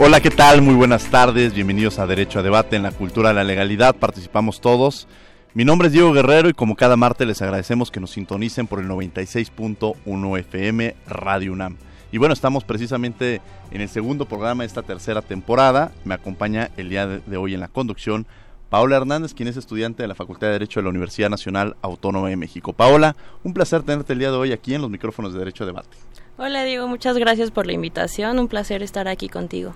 Hola, ¿qué tal? Muy buenas tardes. Bienvenidos a Derecho a Debate en la Cultura de la Legalidad. Participamos todos. Mi nombre es Diego Guerrero y como cada martes les agradecemos que nos sintonicen por el 96.1 FM Radio UNAM. Y bueno, estamos precisamente en el segundo programa de esta tercera temporada. Me acompaña el día de hoy en la conducción Paola Hernández, quien es estudiante de la Facultad de Derecho de la Universidad Nacional Autónoma de México. Paola, un placer tenerte el día de hoy aquí en los micrófonos de Derecho a Debate. Hola Diego, muchas gracias por la invitación. Un placer estar aquí contigo.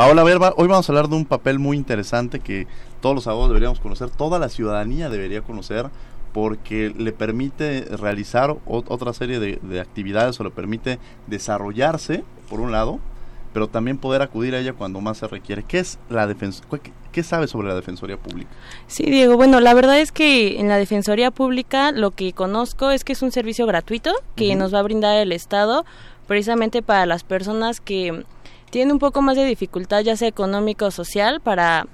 Paola Verba, hoy vamos a hablar de un papel muy interesante que todos los abogados deberíamos conocer, toda la ciudadanía debería conocer, porque le permite realizar otra serie de, actividades o le permite desarrollarse, por un lado, pero también poder acudir a ella cuando más se requiere. ¿Qué es la defensa? ¿Qué sabe sobre la Defensoría Pública? Sí, Diego, bueno, la verdad es que en la Defensoría Pública lo que conozco es que es un servicio gratuito que nos va a brindar el Estado precisamente para las personas que tiene un poco más de dificultad, ya sea económico o social, para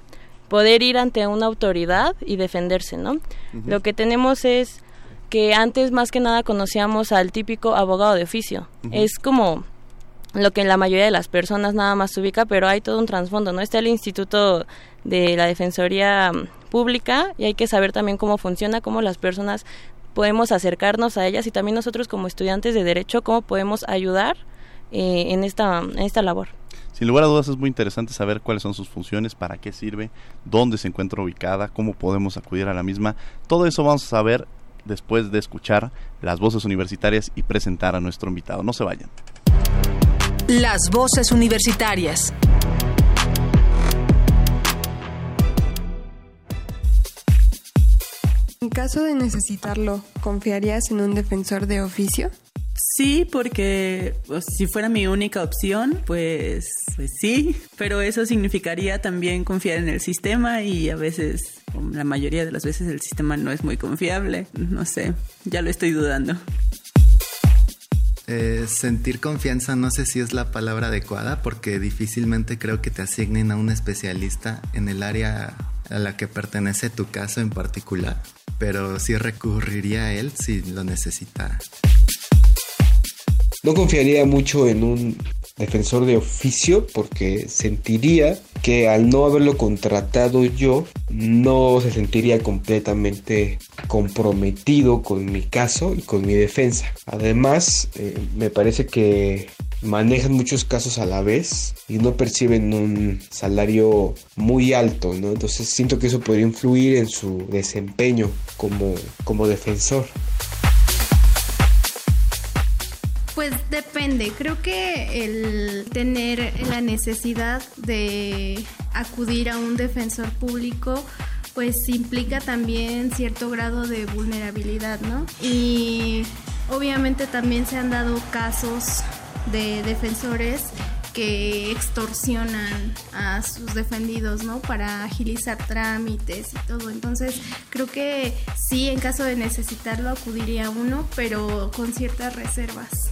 poder ir ante una autoridad y defenderse, ¿no? Lo que tenemos es que antes más que nada conocíamos al típico abogado de oficio. Es como lo que la mayoría de las personas nada más ubica, pero hay todo un trasfondo, ¿no? Está el Instituto de la Defensoría Pública y hay que saber también cómo funciona, cómo las personas podemos acercarnos a ellas y también nosotros como estudiantes de derecho, cómo podemos ayudar eh, en, esta, en esta labor. Sin lugar a dudas es muy interesante saber cuáles son sus funciones, para qué sirve, dónde se encuentra ubicada, cómo podemos acudir a la misma. Todo eso vamos a saber después de escuchar las voces universitarias y presentar a nuestro invitado. No se vayan. Las voces universitarias. En caso de necesitarlo, ¿confiarías en un defensor de oficio? Sí, porque pues, si fuera mi única opción, pues, pues sí, pero eso significaría también confiar en el sistema y a veces, la mayoría de las veces el sistema no es muy confiable, no sé, ya lo estoy dudando. Eh, sentir confianza no sé si es la palabra adecuada porque difícilmente creo que te asignen a un especialista en el área a la que pertenece tu caso en particular, pero sí recurriría a él si lo necesitara. No confiaría mucho en un defensor de oficio porque sentiría que al no haberlo contratado yo no se sentiría completamente comprometido con mi caso y con mi defensa. Además, eh, me parece que manejan muchos casos a la vez y no perciben un salario muy alto, ¿no? Entonces siento que eso podría influir en su desempeño como, como defensor. Pues depende, creo que el tener la necesidad de acudir a un defensor público pues implica también cierto grado de vulnerabilidad, ¿no? Y obviamente también se han dado casos de defensores que extorsionan a sus defendidos, ¿no? Para agilizar trámites y todo. Entonces, creo que sí, en caso de necesitarlo, acudiría uno, pero con ciertas reservas.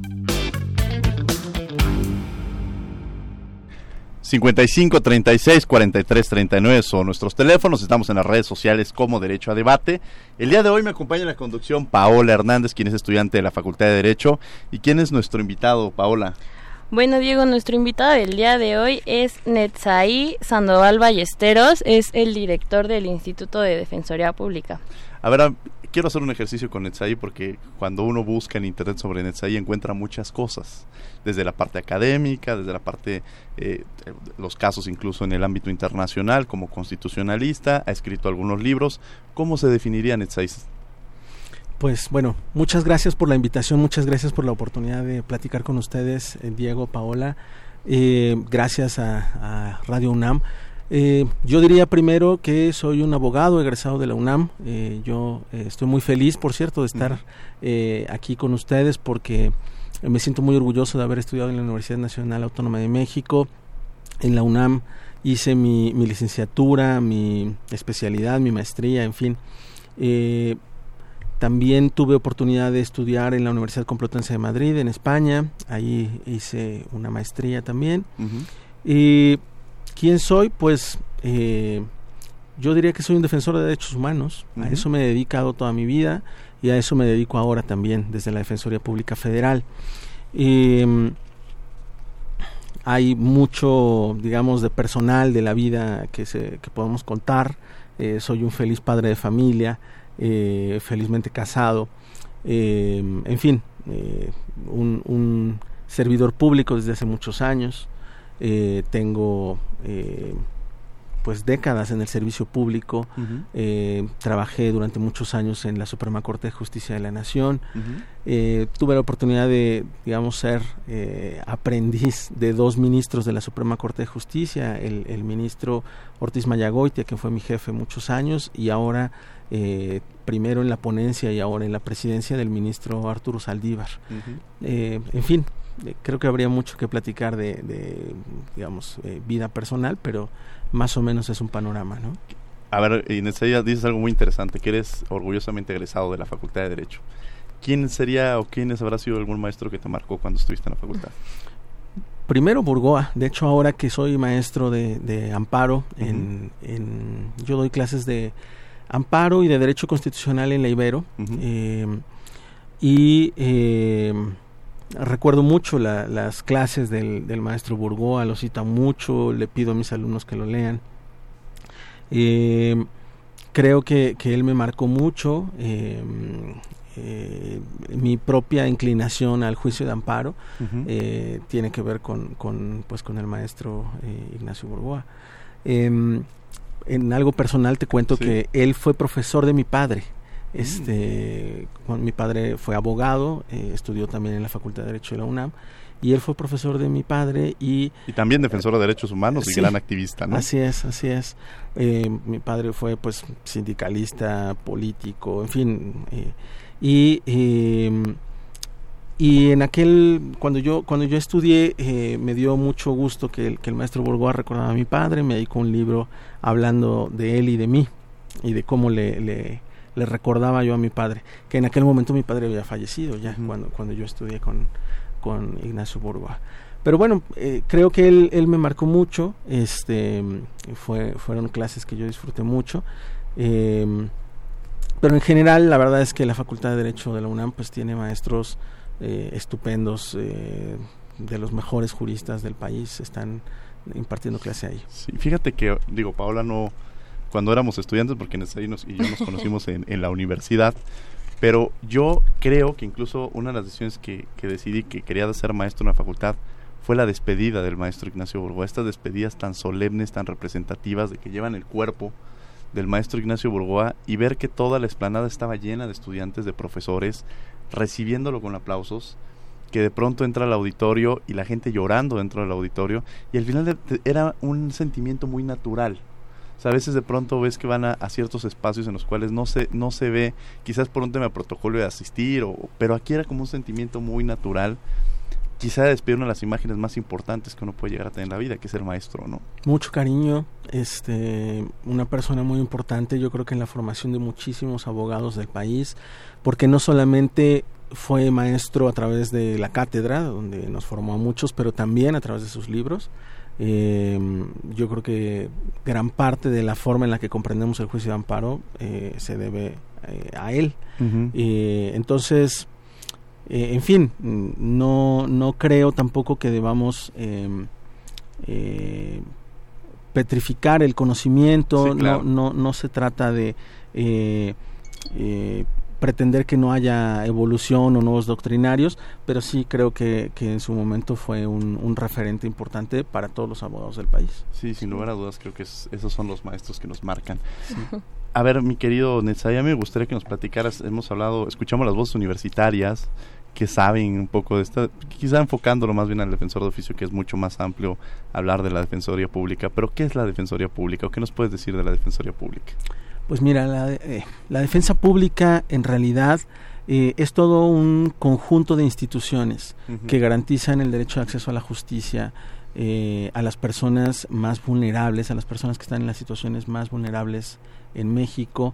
55 36 43 39 son nuestros teléfonos. Estamos en las redes sociales como Derecho a Debate. El día de hoy me acompaña en la conducción Paola Hernández, quien es estudiante de la Facultad de Derecho. ¿Y quién es nuestro invitado, Paola? Bueno, Diego, nuestro invitado del día de hoy es Netzaí Sandoval Ballesteros, es el director del Instituto de Defensoría Pública. A ver, quiero hacer un ejercicio con Netzaí porque cuando uno busca en internet sobre Netzaí encuentra muchas cosas, desde la parte académica, desde la parte, eh, los casos incluso en el ámbito internacional, como constitucionalista, ha escrito algunos libros. ¿Cómo se definiría Netzaí? Pues bueno, muchas gracias por la invitación, muchas gracias por la oportunidad de platicar con ustedes, eh, Diego, Paola. Eh, gracias a, Radio UNAM. Eh, yo diría primero que soy un abogado egresado de la UNAM. yo estoy muy feliz, por cierto, de estar aquí con ustedes porque me siento muy orgulloso de haber estudiado en la Universidad Nacional Autónoma de México. En la UNAM hice mi, mi licenciatura, mi especialidad, mi maestría, en fin. También tuve oportunidad de estudiar en la Universidad Complutense de Madrid, en España. Ahí hice una maestría también. ¿Y quién soy? Pues eh, yo diría que soy un defensor de derechos humanos. A eso me he dedicado toda mi vida y a eso me dedico ahora también desde la Defensoría Pública Federal. Em, hay mucho, digamos, de personal de la vida que, se, que podemos contar. Eh, soy un feliz padre de familia. Eh, felizmente casado, eh, en fin, eh, un, servidor público desde hace muchos años, tengo pues décadas en el servicio público, trabajé durante muchos años en la Suprema Corte de Justicia de la Nación, tuve la oportunidad de, digamos, ser aprendiz de dos ministros de la Suprema Corte de Justicia, el, el ministro Ortiz Mayagoitia, que fue mi jefe muchos años, y ahora eh, primero en la ponencia y ahora en la presidencia del ministro Arturo Saldívar. Eh, en fin, eh, creo que habría mucho que platicar de, digamos, vida personal, pero más o menos es un panorama, ¿no? A ver, Inés, dices algo muy interesante, que eres orgullosamente egresado de la Facultad de Derecho. ¿Quién sería o quiénes habrá sido algún maestro que te marcó cuando estuviste en la facultad? Primero Burgoa, de hecho ahora que soy maestro de, amparo, en, yo doy clases de amparo y de derecho constitucional en la Ibero. Eh, y eh, recuerdo mucho las clases del, maestro Burgoa, lo cita mucho, le pido a mis alumnos que lo lean. Eh, creo que, él me marcó mucho. mi propia inclinación al juicio de amparo tiene que ver con, con, pues, con el maestro Ignacio Burgoa. Em, en algo personal te cuento que él fue profesor de mi padre. Este, mi padre fue abogado, eh, estudió también en la Facultad de Derecho de la UNAM y él fue profesor de mi padre y y también defensor de derechos humanos y gran activista no así es así es. Eh, mi padre fue pues sindicalista político en fin eh, y em, y en aquel, cuando yo, cuando yo estudié, eh, me dio mucho gusto que el, que el maestro Borgoa recordaba a mi padre, me dedicó un libro hablando de él y de mí, y de cómo le, le, recordaba yo a mi padre, que en aquel momento mi padre había fallecido ya, cuando, cuando yo estudié con, con Ignacio Borgoa. Pero bueno, eh, creo que él, él me marcó mucho, este, fue, fueron clases que yo disfruté mucho. Eh, pero en general, la verdad es que la Facultad de Derecho de la UNAM pues tiene maestros eh, estupendos, eh, de los mejores juristas del país están impartiendo clase ahí. Sí, fíjate que, digo, Paola no, cuando éramos estudiantes, porque nos, y yo nos conocimos en, la universidad, pero yo creo que incluso una de las decisiones que, que decidí que quería ser maestro en la facultad fue la despedida del maestro Ignacio Burgoa. Estas despedidas tan solemnes, tan representativas, de que llevan el cuerpo del maestro Ignacio Burgoa y ver que toda la explanada estaba llena de estudiantes, de profesores, recibiéndolo con aplausos, que de pronto entra al auditorio y la gente llorando dentro del auditorio, y al final era un sentimiento muy natural. A veces de pronto ves que van a, ciertos espacios en los cuales no se, no se ve, quizás por un tema de protocolo de asistir, o, pero aquí era como un sentimiento muy natural quizá despedir una de las imágenes más importantes que uno puede llegar a tener en la vida, que es el maestro, ¿no? Mucho cariño, este, una persona muy importante, yo creo que en la formación de muchísimos abogados del país, porque no solamente fue maestro a través de la cátedra, donde nos formó a muchos, pero también a través de sus libros. Eh, yo creo que gran parte de la forma en la que comprendemos el juicio de amparo eh, se debe eh, a él. entonces, en fin, no, no creo tampoco que debamos em, petrificar el conocimiento, no, no, no se trata de pretender que no haya evolución o nuevos doctrinarios, pero sí creo que, que en su momento fue un, referente importante para todos los abogados del país. Sí, sin lugar a dudas creo que esos son los maestros que nos marcan. A ver, mi querido Netzaya, me gustaría que nos platicaras, hemos hablado, escuchamos las voces universitarias, que saben un poco de esta, quizá enfocándolo más bien al defensor de oficio, que es mucho más amplio hablar de la Defensoría Pública, pero ¿qué es la Defensoría Pública o qué nos puedes decir de la Defensoría Pública? Pues mira, la, eh, defensa pública en realidad eh, es todo un conjunto de instituciones que garantizan el derecho de acceso a la justicia eh, a las personas más vulnerables, a las personas que están en las situaciones más vulnerables en México.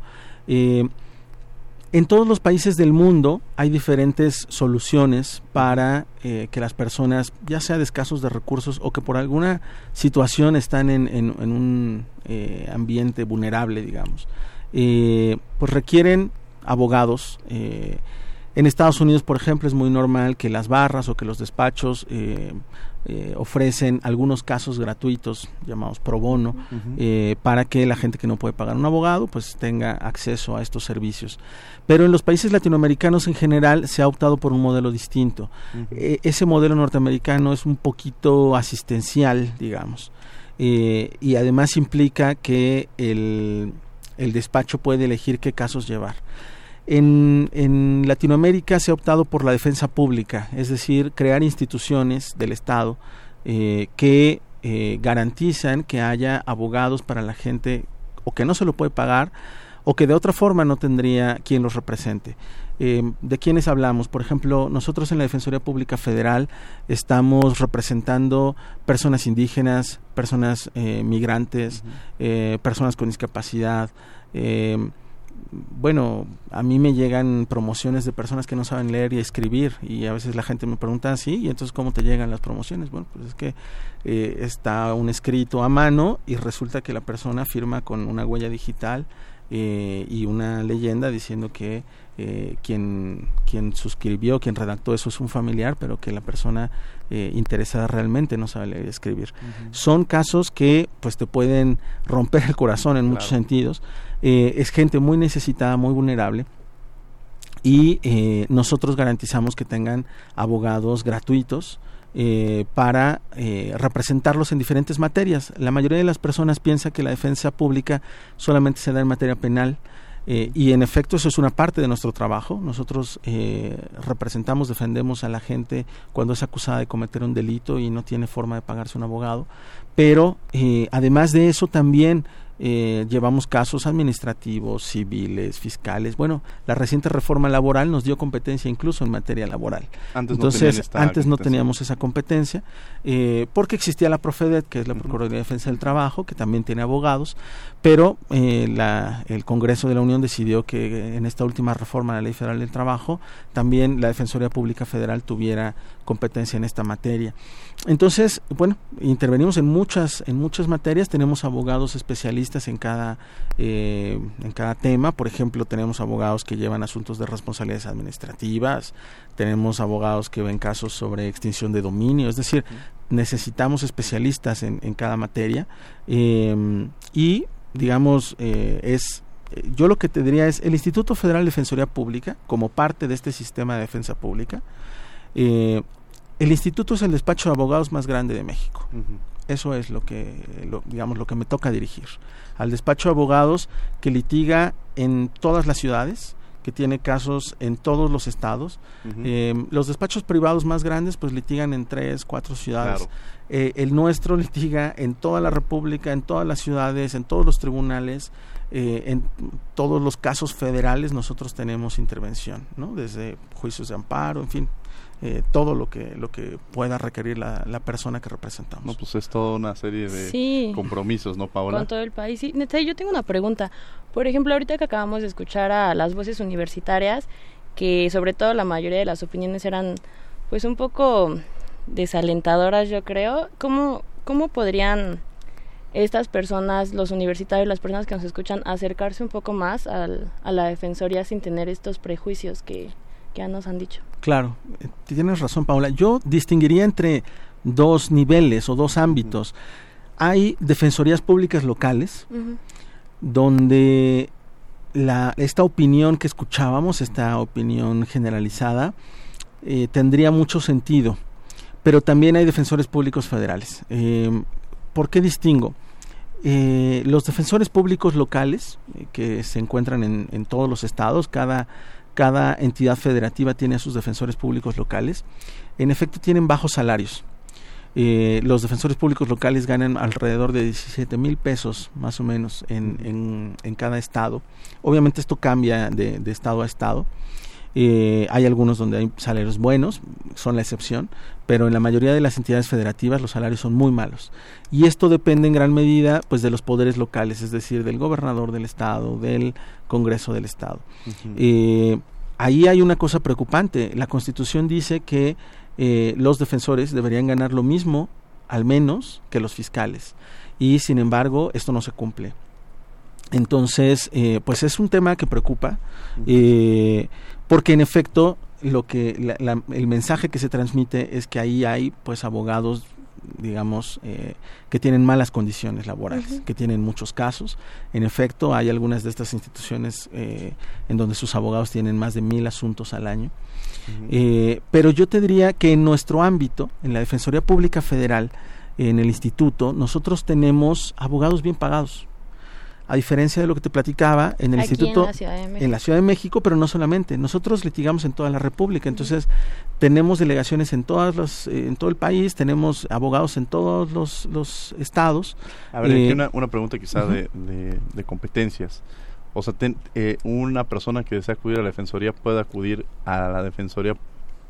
En todos los países del mundo hay diferentes soluciones para eh, que las personas, ya sea de escasos de recursos o que por alguna situación están en, un eh, ambiente vulnerable, digamos, eh, pues requieren abogados. en Estados Unidos, por ejemplo, es muy normal que las barras o que los despachos eh, ofrecen algunos casos gratuitos llamados pro bono eh, para que la gente que no puede pagar un abogado pues tenga acceso a estos servicios. Pero en los países latinoamericanos en general se ha optado por un modelo distinto. E, ese modelo norteamericano es un poquito asistencial digamos eh, y además implica que el, el despacho puede elegir qué casos llevar en, en, Latinoamérica se ha optado por la defensa pública, es decir, crear instituciones del Estado eh, que eh, garantizan que haya abogados para la gente o que no se lo puede pagar o que de otra forma no tendría quien los represente. Eh, ¿De quiénes hablamos? Por ejemplo, nosotros en la Defensoría Pública Federal estamos representando personas indígenas, personas migrantes, personas con discapacidad, bueno, a mí me llegan promociones de personas que no saben leer y escribir y a veces la gente me pregunta, sí, y entonces ¿cómo te llegan las promociones? Bueno, pues es que eh, está un escrito a mano y resulta que la persona firma con una huella digital eh, y una leyenda diciendo que eh, quien, quien suscribió, quien redactó eso es un familiar, pero que la persona interesada realmente no sabe leer y escribir. Son casos que pues te pueden romper el corazón en muchos sentidos eh, es gente muy necesitada, muy vulnerable y eh, nosotros garantizamos que tengan abogados gratuitos eh, para representarlos en diferentes materias. La mayoría de las personas piensa que la defensa pública solamente se da en materia penal. y en efecto eso es una parte de nuestro trabajo. Nosotros representamos, defendemos a la gente cuando es acusada de cometer un delito y no tiene forma de pagarse un abogado. Pero además de eso también eh, llevamos casos administrativos, civiles, fiscales. Bueno, la reciente reforma laboral nos dio competencia incluso en materia laboral. Entonces, antes no teníamos esa competencia eh, porque existía la Profedet, que es la Procuraduría de Defensa del Trabajo, que también tiene abogados, pero eh, la, el Congreso de la Unión decidió que en esta última reforma de la Ley Federal del Trabajo también la Defensoría Pública Federal tuviera competencia en esta materia. Entonces, bueno, intervenimos en muchas en muchas materias, tenemos abogados especialistas en cada eh, en cada tema, por ejemplo, tenemos abogados que llevan asuntos de responsabilidades administrativas, tenemos abogados que ven casos sobre extinción de dominio, es decir, necesitamos especialistas en, en cada materia. Em, y digamos eh, es yo lo que te diría es el Instituto Federal de Defensoría Pública como parte de este sistema de defensa pública eh, el instituto es el despacho de abogados más grande de México. Eso es lo que, digamos, lo que me toca dirigir. Al despacho de abogados que litiga en todas las ciudades, que tiene casos en todos los estados. Eh, los despachos privados más grandes pues litigan en tres, cuatro ciudades. Eh, el nuestro litiga en toda la República, en todas las ciudades, en todos los tribunales, eh, en todos los casos federales nosotros tenemos intervención, ¿no? Desde juicios de amparo, en fin, eh, todo lo que lo que pueda requerir la, la, persona que representamos. No, pues es toda una serie de compromisos, ¿no, Paola? Con todo el país. Sí, Neta, yo tengo una pregunta. Por ejemplo, ahorita que acabamos de escuchar a las voces universitarias, que sobre todo la mayoría de las opiniones eran pues un poco desalentadoras, yo creo. ¿Cómo, ¿cómo podrían estas personas, los universitarios, las personas que nos escuchan, acercarse un poco más al, a la Defensoría sin tener estos prejuicios que, que ya nos han dicho? Claro, eh, tienes razón, Paula. Yo distinguiría entre dos niveles o dos ámbitos. Hay defensorías públicas locales, donde la, esta opinión que escuchábamos, esta opinión generalizada, eh, tendría mucho sentido. Pero también hay defensores públicos federales. Eh, ¿Por qué distingo? Eh, los defensores públicos locales, que se encuentran en, en, todos los estados, cada, cada entidad federativa tiene a sus defensores públicos locales, en efecto tienen bajos salarios. Eh, los defensores públicos locales ganan alrededor de 17 mil pesos más o menos en, en, cada estado. Obviamente esto cambia de, de estado a estado. Eh, hay algunos donde hay salarios buenos, son la excepción, pero en la mayoría de las entidades federativas los salarios son muy malos. Y esto depende en gran medida pues de los poderes locales, es decir, del gobernador del estado, del Congreso del estado. eh, ahí hay una cosa preocupante. La Constitución dice que eh, los defensores deberían ganar lo mismo, al menos, que los fiscales. Y sin embargo, esto no se cumple. Entonces, eh, pues es un tema que preocupa, eh, porque en efecto, lo que la, la, el mensaje que se transmite es que ahí hay, pues, abogados digamos, eh, que tienen malas condiciones laborales, uh -huh. que tienen muchos casos. En efecto, hay algunas de estas instituciones eh, en donde sus abogados tienen más de mil asuntos al año. Uh -huh. eh, pero yo te diría que en nuestro ámbito, en la Defensoría Pública Federal, en el instituto, nosotros tenemos abogados bien pagados a diferencia de lo que te platicaba en el Aquí instituto en la, en la, Ciudad de México, pero no solamente. Nosotros litigamos en toda la República, entonces uh -huh. tenemos delegaciones en todas los, eh, en todo el país, tenemos abogados en todos los, los estados. A ver, eh, una, una, pregunta quizá uh -huh. de, de, de, competencias. O sea, ten, eh, una persona que desea acudir a la Defensoría puede acudir a la Defensoría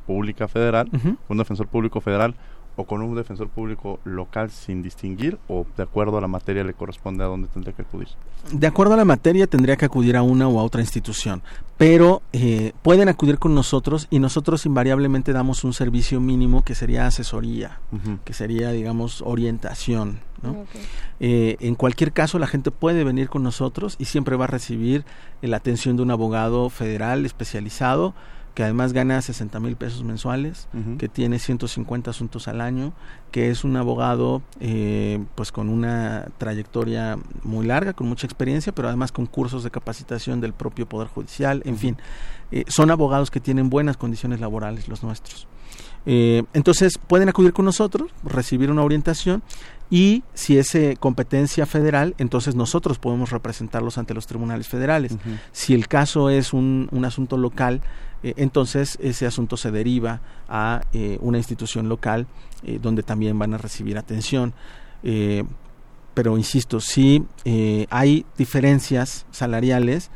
Pública Federal, uh -huh. un defensor público federal, o con un defensor público local sin distinguir o de acuerdo a la materia le corresponde a dónde tendría que acudir? De acuerdo a la materia tendría que acudir a una o a otra institución, pero eh, pueden acudir con nosotros y nosotros invariablemente damos un servicio mínimo que sería asesoría, uh -huh. que sería digamos orientación. ¿no? Okay. Eh, en cualquier caso la gente puede venir con nosotros y siempre va a recibir la atención de un abogado federal especializado que además gana 60 mil pesos mensuales, uh -huh. que tiene 150 asuntos al año, que es un abogado eh, pues con una trayectoria muy larga, con mucha experiencia, pero además con cursos de capacitación del propio Poder Judicial, en fin, eh, son abogados que tienen buenas condiciones laborales los nuestros. Eh, entonces pueden acudir con nosotros, recibir una orientación y si es eh, competencia federal, entonces nosotros podemos representarlos ante los tribunales federales. Uh -huh. Si el caso es un, un asunto local, entonces ese asunto se deriva a eh, una institución local eh, donde también van a recibir atención. Eh, pero insisto, sí eh, hay diferencias salariales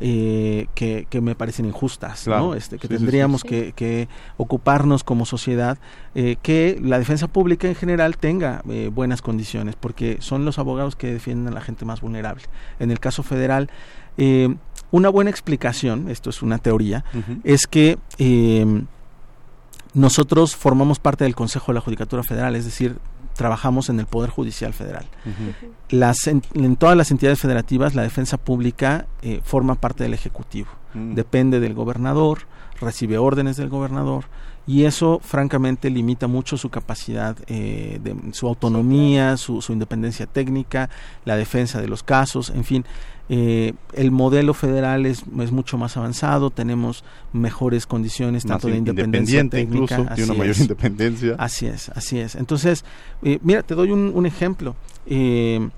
eh, que, que, me parecen injustas, claro. ¿no? este, que sí, tendríamos sí, sí. Que, que, ocuparnos como sociedad, eh, que la defensa pública en general tenga eh, buenas condiciones, porque son los abogados que defienden a la gente más vulnerable. En el caso federal, eh, una buena explicación, esto es una teoría, uh -huh. es que eh, nosotros formamos parte del Consejo de la Judicatura Federal, es decir, trabajamos en el Poder Judicial Federal. Uh -huh. Las, en, en, todas las entidades federativas, la defensa pública eh, forma parte del Ejecutivo. Uh -huh. Depende del gobernador, recibe órdenes del gobernador y eso francamente limita mucho su capacidad, eh, de, su autonomía, su, su, independencia técnica, la defensa de los casos, en fin. Eh, el modelo federal es, es, mucho más avanzado, tenemos mejores condiciones más tanto de independencia técnica, incluso, tiene una mayor es, independencia. Así es, así es. Entonces, eh, mira, te doy un, un ejemplo. Eh,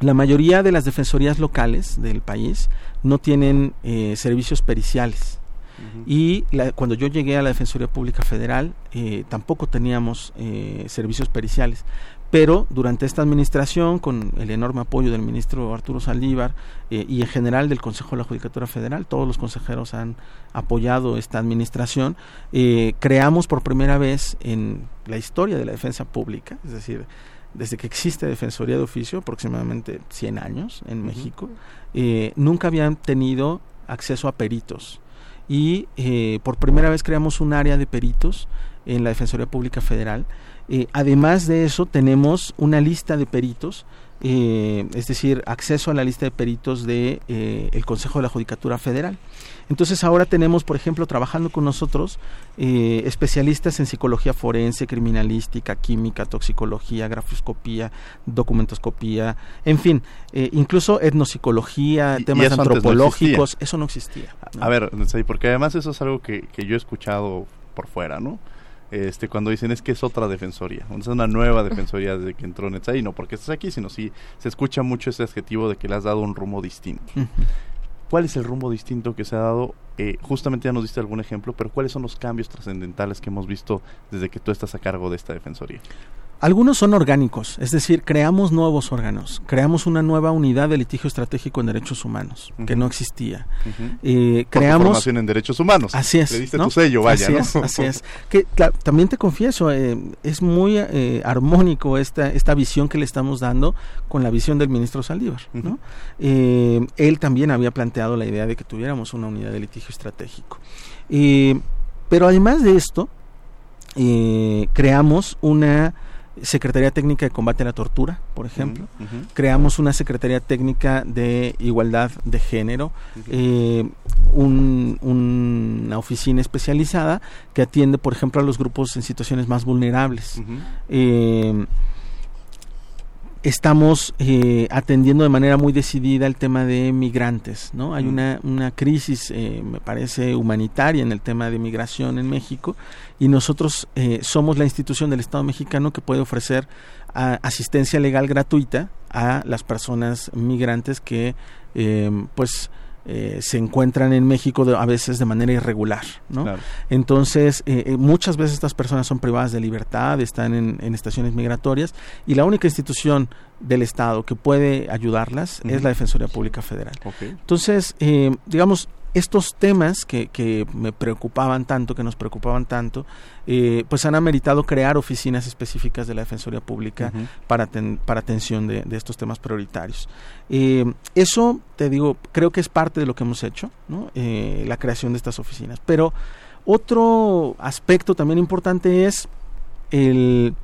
la mayoría de las defensorías locales del país no tienen eh, servicios periciales. Uh -huh. Y la, cuando yo llegué a la Defensoría Pública Federal, eh, tampoco teníamos eh, servicios periciales pero durante esta administración, con el enorme apoyo del ministro Arturo Saldívar eh, y en general del Consejo de la Judicatura Federal, todos los consejeros han apoyado esta administración, eh, creamos por primera vez en la historia de la defensa pública, es decir, desde que existe Defensoría de Oficio, aproximadamente 100 años en uh -huh. México, eh, nunca habían tenido acceso a peritos. Y eh, por primera vez creamos un área de peritos en la Defensoría Pública Federal Eh, además de eso, tenemos una lista de peritos eh, es decir, acceso a la lista de peritos del de, el Consejo de la Judicatura Federal. Entonces ahora tenemos, por ejemplo, trabajando con nosotros eh, especialistas en psicología forense, criminalística, química, toxicología, grafoscopía, documentoscopía, en fin, eh, incluso etnopsicología, temas antropológicos, eso no existía. A ver, porque además eso es algo que, que yo he escuchado por fuera, ¿no? este cuando dicen es que es otra defensoría, es una nueva defensoría desde que entró Netzai, no porque estás aquí, sino si se escucha mucho ese adjetivo de que le has dado un rumbo distinto. ¿Cuál es el rumbo distinto que se ha dado? Eh, justamente ya nos diste algún ejemplo, pero ¿cuáles son los cambios trascendentales que hemos visto desde que tú estás a cargo de esta defensoría? Algunos son orgánicos, es decir, creamos nuevos órganos, creamos una nueva unidad de litigio estratégico en derechos humanos que no existía. Eh, creamos formación en derechos humanos. Así es. Le diste tu sello, vaya, así Es, así es. Que también te confieso, eh, es muy eh, armónico esta esta visión que le estamos dando con la visión del ministro Saldívar. ¿no? él también había planteado la idea de que tuviéramos una unidad de litigio estratégico. pero además de esto, creamos una Secretaría Técnica de Combate a la Tortura, por ejemplo. Creamos una Secretaría Técnica de Igualdad de Género, eh, una oficina especializada que atiende, por ejemplo, a los grupos en situaciones más vulnerables estamos eh, atendiendo de manera muy decidida el tema de migrantes, ¿no? Hay una, una crisis, eh, me parece, humanitaria en el tema de migración en México y nosotros eh, somos la institución del Estado mexicano que puede ofrecer asistencia legal gratuita a las personas migrantes que, pues, eh, se encuentran en México a veces de manera irregular, ¿no? Entonces, eh, eh, muchas veces estas personas son privadas de libertad, están en, estaciones migratorias y la única institución del Estado que puede ayudarlas es la Defensoría Pública Federal. Entonces, digamos, estos temas que, que, me preocupaban tanto, que nos preocupaban tanto, eh, pues han ameritado crear oficinas específicas de la Defensoría Pública para, para atención de, estos temas prioritarios. Eh, eso, te digo, creo que es parte de lo que hemos hecho, ¿no? Eh, la creación de estas oficinas. Pero otro aspecto también importante es el,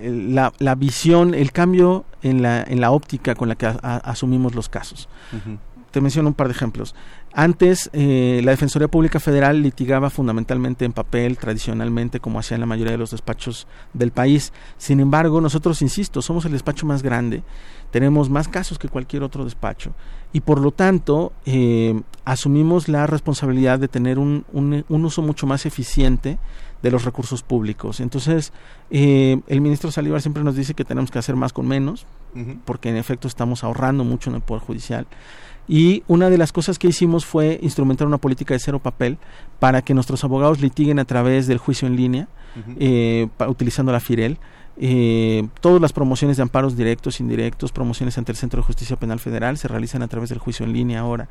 la, la, visión, el cambio en la, en la óptica con la que asumimos los casos. Te menciono un par de ejemplos. Antes, eh, la Defensoría Pública Federal litigaba fundamentalmente en papel, tradicionalmente, como hacían la mayoría de los despachos del país. Sin embargo, nosotros, insisto, somos el despacho más grande, tenemos más casos que cualquier otro despacho y por lo tanto eh, asumimos la responsabilidad de tener un, uso mucho más eficiente de los recursos públicos. Entonces, eh, el ministro Salivar siempre nos dice que tenemos que hacer más con menos, porque en efecto estamos ahorrando mucho en el Poder Judicial. Y una de las cosas que hicimos fue instrumentar una política de cero papel para que nuestros abogados litiguen a través del juicio en línea, eh, utilizando la FIREL. Eh, todas las promociones de amparos directos, indirectos, promociones ante el Centro de Justicia Penal Federal se realizan a través del juicio en línea ahora.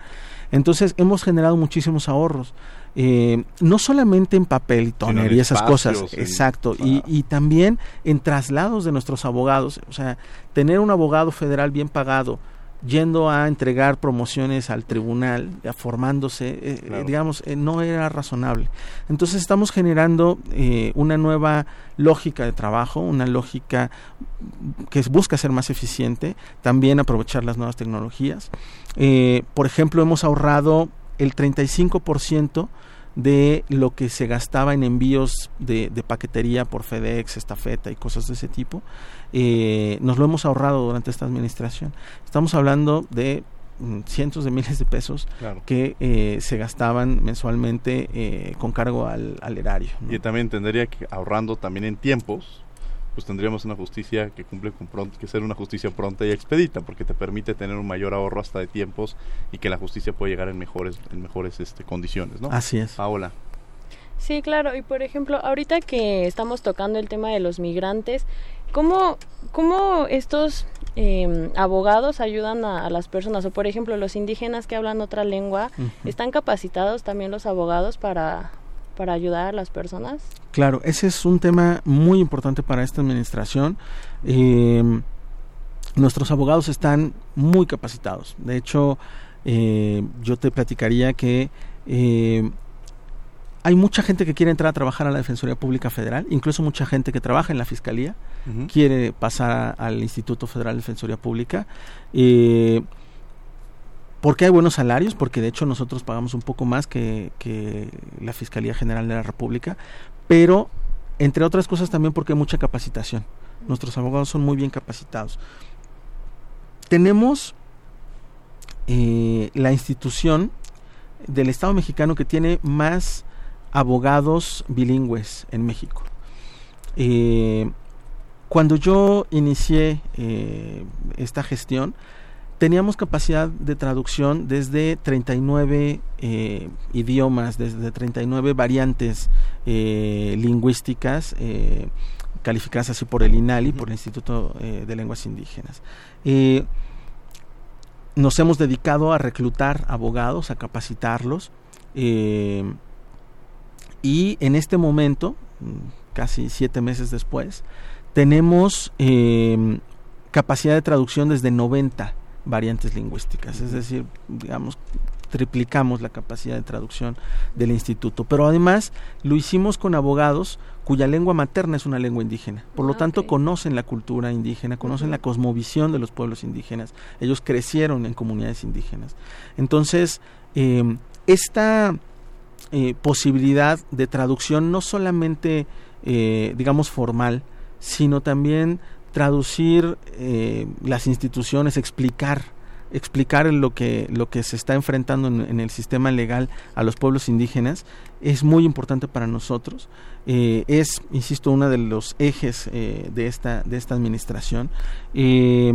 Entonces hemos generado muchísimos ahorros, eh, no solamente en papel y toner y esas cosas, exacto, y, y, también en traslados de nuestros abogados, o sea, tener un abogado federal bien pagado, yendo a entregar promociones al tribunal, formándose, eh, eh, digamos, eh, no era razonable. Entonces estamos generando una nueva lógica de trabajo, una lógica que busca ser más eficiente, también aprovechar las nuevas tecnologías. por ejemplo, hemos ahorrado el 35% de lo que se gastaba en envíos de, paquetería por FedEx, estafeta y cosas de ese tipo, eh, nos lo hemos ahorrado durante esta administración. Estamos hablando de mm, cientos de miles de pesos que eh, se gastaban mensualmente eh, con cargo al, erario. Y también entendería que ahorrando también en tiempos, pues tendríamos una justicia que cumple con pronto, que ser una justicia pronta y expedita, porque te permite tener un mayor ahorro hasta de tiempos y que la justicia puede llegar en mejores, en mejores este, condiciones, ¿no? Así es. Paola. Sí, claro, y por ejemplo, ahorita que estamos tocando el tema de los migrantes, ¿cómo, cómo estos em, abogados ayudan a, las personas? O por ejemplo, los indígenas que hablan otra lengua, ¿están capacitados también los abogados para, para ayudar a las personas? Claro, ese es un tema muy importante para esta administración. Em, nuestros abogados están muy capacitados. De hecho, eh, yo te platicaría que eh, hay mucha gente que quiere entrar a trabajar a la Defensoría Pública Federal, incluso mucha gente que trabaja en la Fiscalía quiere pasar al Instituto Federal de Defensoría Pública. Eh, porque hay buenos salarios, porque de hecho nosotros pagamos un poco más que, la Fiscalía General de la República, pero entre otras cosas también porque hay mucha capacitación. Nuestros abogados son muy bien capacitados. Tenemos eh, la institución del Estado mexicano que tiene más abogados bilingües en México. Eh, cuando yo inicié eh, esta gestión, teníamos capacidad de traducción desde 39 eh, idiomas, desde 39 variantes eh, lingüísticas eh, calificadas así por el INALI, por el Instituto de Lenguas Indígenas. nos hemos dedicado a reclutar abogados, a capacitarlos y en este momento, casi siete meses después, tenemos capacidad de traducción desde 90 variantes lingüísticas, es decir, digamos, triplicamos la capacidad de traducción del instituto, pero además lo hicimos con abogados cuya lengua materna es una lengua indígena, por lo ah, tanto conocen la cultura indígena, conocen la cosmovisión de los pueblos indígenas, ellos crecieron en comunidades indígenas. Entonces, em, esta eh, posibilidad de traducción no solamente, eh, digamos, formal, sino también traducir eh, las instituciones, explicar explicar lo que lo que se está enfrentando en, el sistema legal a los pueblos indígenas es muy importante para nosotros. Eh, es insisto uno de los ejes eh, de esta de esta administración. Y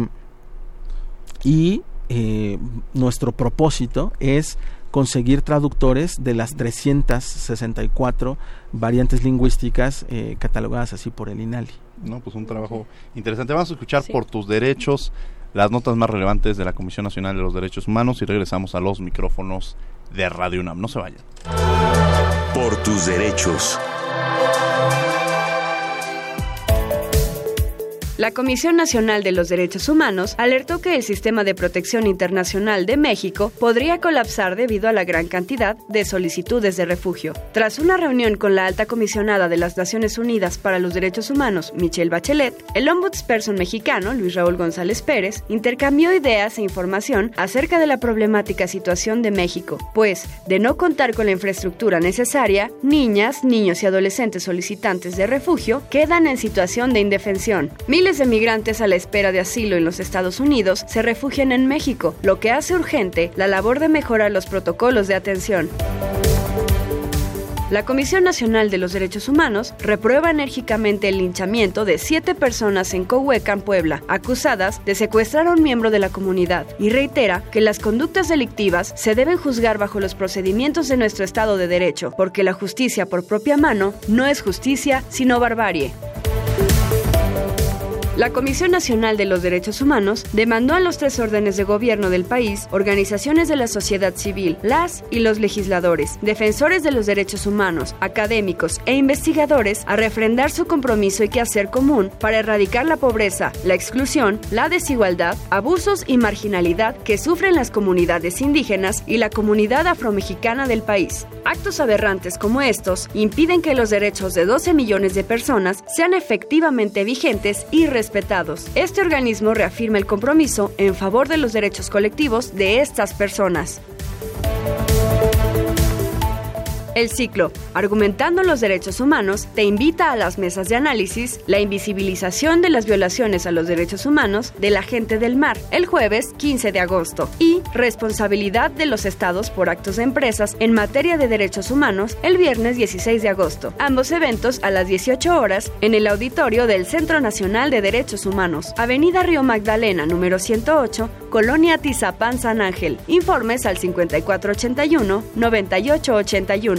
nuestro propósito es conseguir traductores de las 364 variantes lingüísticas catalogadas así por el INALI. ¿no? Pues un trabajo interesante. Vamos a escuchar por tus derechos las notas más relevantes de la Comisión Nacional de los Derechos Humanos y regresamos a los micrófonos de Radio UNAM. No se vayan. Por tus derechos. La Comisión Nacional de los Derechos Humanos alertó que el sistema de protección internacional de México podría colapsar debido a la gran cantidad de solicitudes de refugio. Tras una reunión con la alta comisionada de las Naciones Unidas para los Derechos Humanos, Michelle Bachelet, el ombudsperson mexicano, Luis Raúl González Pérez, intercambió ideas e información acerca de la problemática situación de México, pues, de no contar con la infraestructura necesaria, niñas, niños y adolescentes solicitantes de refugio quedan en situación de indefensión. De migrantes a la espera de asilo en los Estados Unidos se refugian en México, lo que hace urgente la labor de mejorar los protocolos de atención. La Comisión Nacional de los Derechos Humanos reprueba enérgicamente el linchamiento de siete personas en Cohuecan, Puebla, acusadas de secuestrar a un miembro de la comunidad, y reitera que las conductas delictivas se deben juzgar bajo los procedimientos de nuestro Estado de Derecho, porque la justicia por propia mano no es justicia, sino barbarie. La Comisión Nacional de los Derechos Humanos demandó a los tres órdenes de gobierno del país, organizaciones de la sociedad civil, las y los legisladores, defensores de los derechos humanos, académicos e investigadores a refrendar su compromiso y quehacer común para erradicar la pobreza, la exclusión, la desigualdad, abusos y marginalidad que sufren las comunidades indígenas y la comunidad afromexicana del país. Actos aberrantes como estos impiden que los derechos de 12 millones de personas sean efectivamente vigentes y respetados este organismo reafirma el compromiso en favor de los derechos colectivos de estas personas. El ciclo, argumentando los derechos humanos, te invita a las mesas de análisis, la invisibilización de las violaciones a los derechos humanos de la gente del mar, el jueves 15 de agosto, y responsabilidad de los estados por actos de empresas en materia de derechos humanos, el viernes 16 de agosto. Ambos eventos a las 18 horas en el auditorio del Centro Nacional de Derechos Humanos, Avenida Río Magdalena, número 108, Colonia Tizapán, San Ángel. Informes al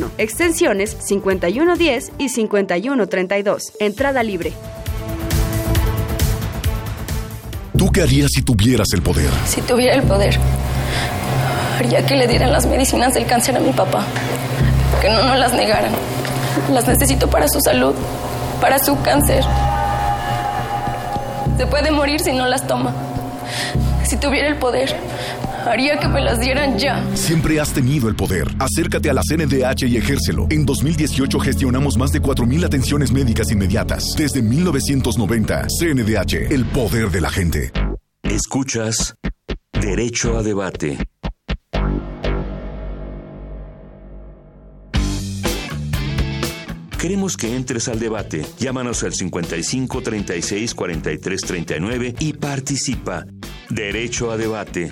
5481-9881 extensiones 5110 y 5132. Entrada libre. ¿Tú qué harías si tuvieras el poder? Si tuviera el poder, haría que le dieran las medicinas del cáncer a mi papá. Que no nos las negaran. Las necesito para su salud, para su cáncer. Se puede morir si no las toma. Si tuviera el poder, Haría que me las dieran ya. Siempre has tenido el poder. Acércate a la CNDH y ejércelo. En 2018 gestionamos más de 4.000 atenciones médicas inmediatas. Desde 1990, CNDH, el poder de la gente. Escuchas Derecho a Debate. Queremos que entres al debate. Llámanos al 55 36 43 39 y participa. Derecho a debate.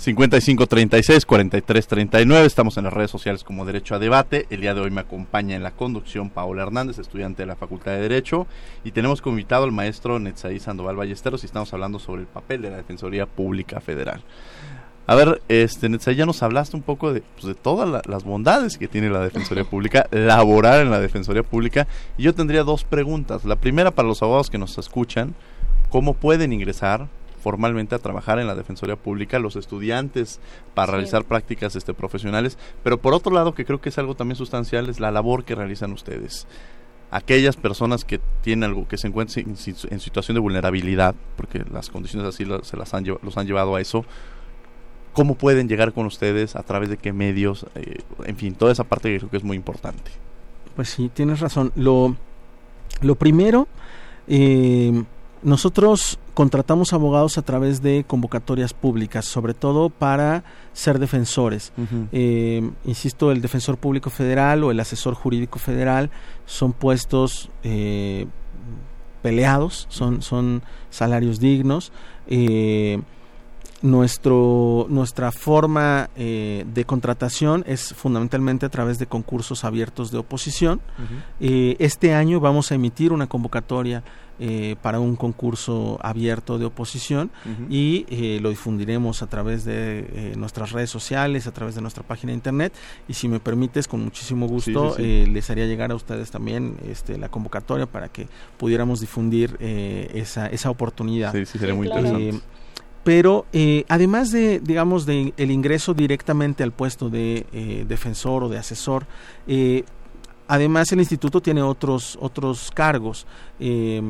55 36 43 39. Estamos en las redes sociales como Derecho a Debate. El día de hoy me acompaña en la conducción Paola Hernández, estudiante de la Facultad de Derecho. Y tenemos como invitado al maestro Netzaí Sandoval Ballesteros y estamos hablando sobre el papel de la Defensoría Pública Federal. A ver, este, Netzaí, ya nos hablaste un poco de, pues, de todas las bondades que tiene la Defensoría Pública, laborar en la Defensoría Pública. Y yo tendría dos preguntas. La primera para los abogados que nos escuchan, ¿cómo pueden ingresar formalmente a trabajar en la Defensoría Pública, los estudiantes para realizar prácticas este, profesionales, pero por otro lado, que creo que es algo también sustancial, es la labor que realizan ustedes. Aquellas personas que tienen algo, que se encuentran en, en situación de vulnerabilidad, porque las condiciones así se las han, los han llevado a eso, cómo pueden llegar con ustedes, a través de qué medios, eh, en fin, toda esa parte que creo que es muy importante. Pues sí, tienes razón. Lo, lo primero, eh, nosotros contratamos abogados a través de convocatorias públicas, sobre todo para ser defensores. eh, insisto, el defensor público federal o el asesor jurídico federal son puestos eh, peleados, son, son salarios dignos. Eh, nuestro, nuestra forma eh, de contratación es fundamentalmente a través de concursos abiertos de oposición. eh, este año vamos a emitir una convocatoria eh, para un concurso abierto de oposición y eh, lo difundiremos a través de eh, nuestras redes sociales, a través de nuestra página de internet y si me permites con muchísimo gusto Sí, sí, sí. eh, les haría llegar a ustedes también este, la convocatoria para que pudiéramos difundir eh, esa, esa oportunidad. Sí, sí, sería muy Eh, interesante. pero eh, además de, digamos, de el ingreso directamente al puesto de eh, defensor o de asesor, eh, además el instituto tiene otros otros cargos. Eh,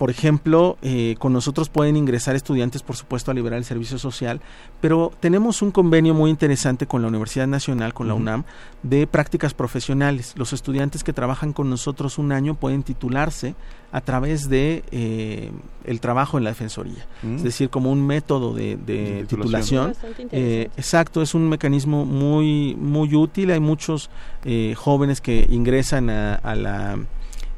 por ejemplo, eh, con nosotros pueden ingresar estudiantes, por supuesto, a liberar el servicio social, pero tenemos un convenio muy interesante con la Universidad Nacional, con la. UNAM, de prácticas profesionales. Los estudiantes que trabajan con nosotros un año pueden titularse a través de eh, el trabajo en la defensoría, Mm. es decir, como un método de, de De titulación. Eh, exacto, es un mecanismo muy muy útil. Hay muchos eh, jóvenes que ingresan a, a la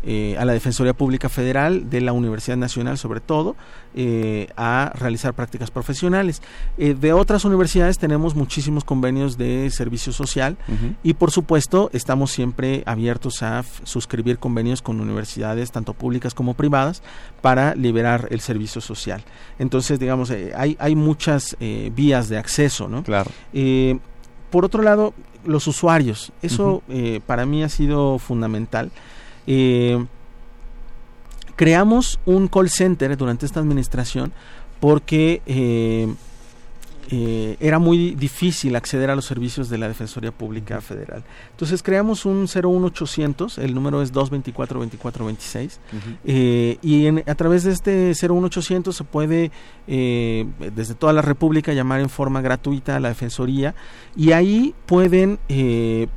eh, a la Defensoría Pública Federal de la Universidad Nacional, sobre todo, eh, a realizar prácticas profesionales. Eh, de otras universidades tenemos muchísimos convenios de servicio social y, por supuesto, estamos siempre abiertos a suscribir convenios con universidades, tanto públicas como privadas, para liberar el servicio social. Entonces, digamos, eh, hay, hay muchas vías de acceso, ¿no? Claro. Por otro lado, los usuarios. Eso eh, para mí ha sido fundamental. Eh, creamos un call center durante esta administración porque eh, eh, era muy difícil acceder a los servicios de la Defensoría Pública Federal. Entonces creamos un 01800, el número es 224-2426, Ujú. eh, y en- a través de este 01800 se puede eh, desde toda la República llamar en forma gratuita a la Defensoría y ahí pueden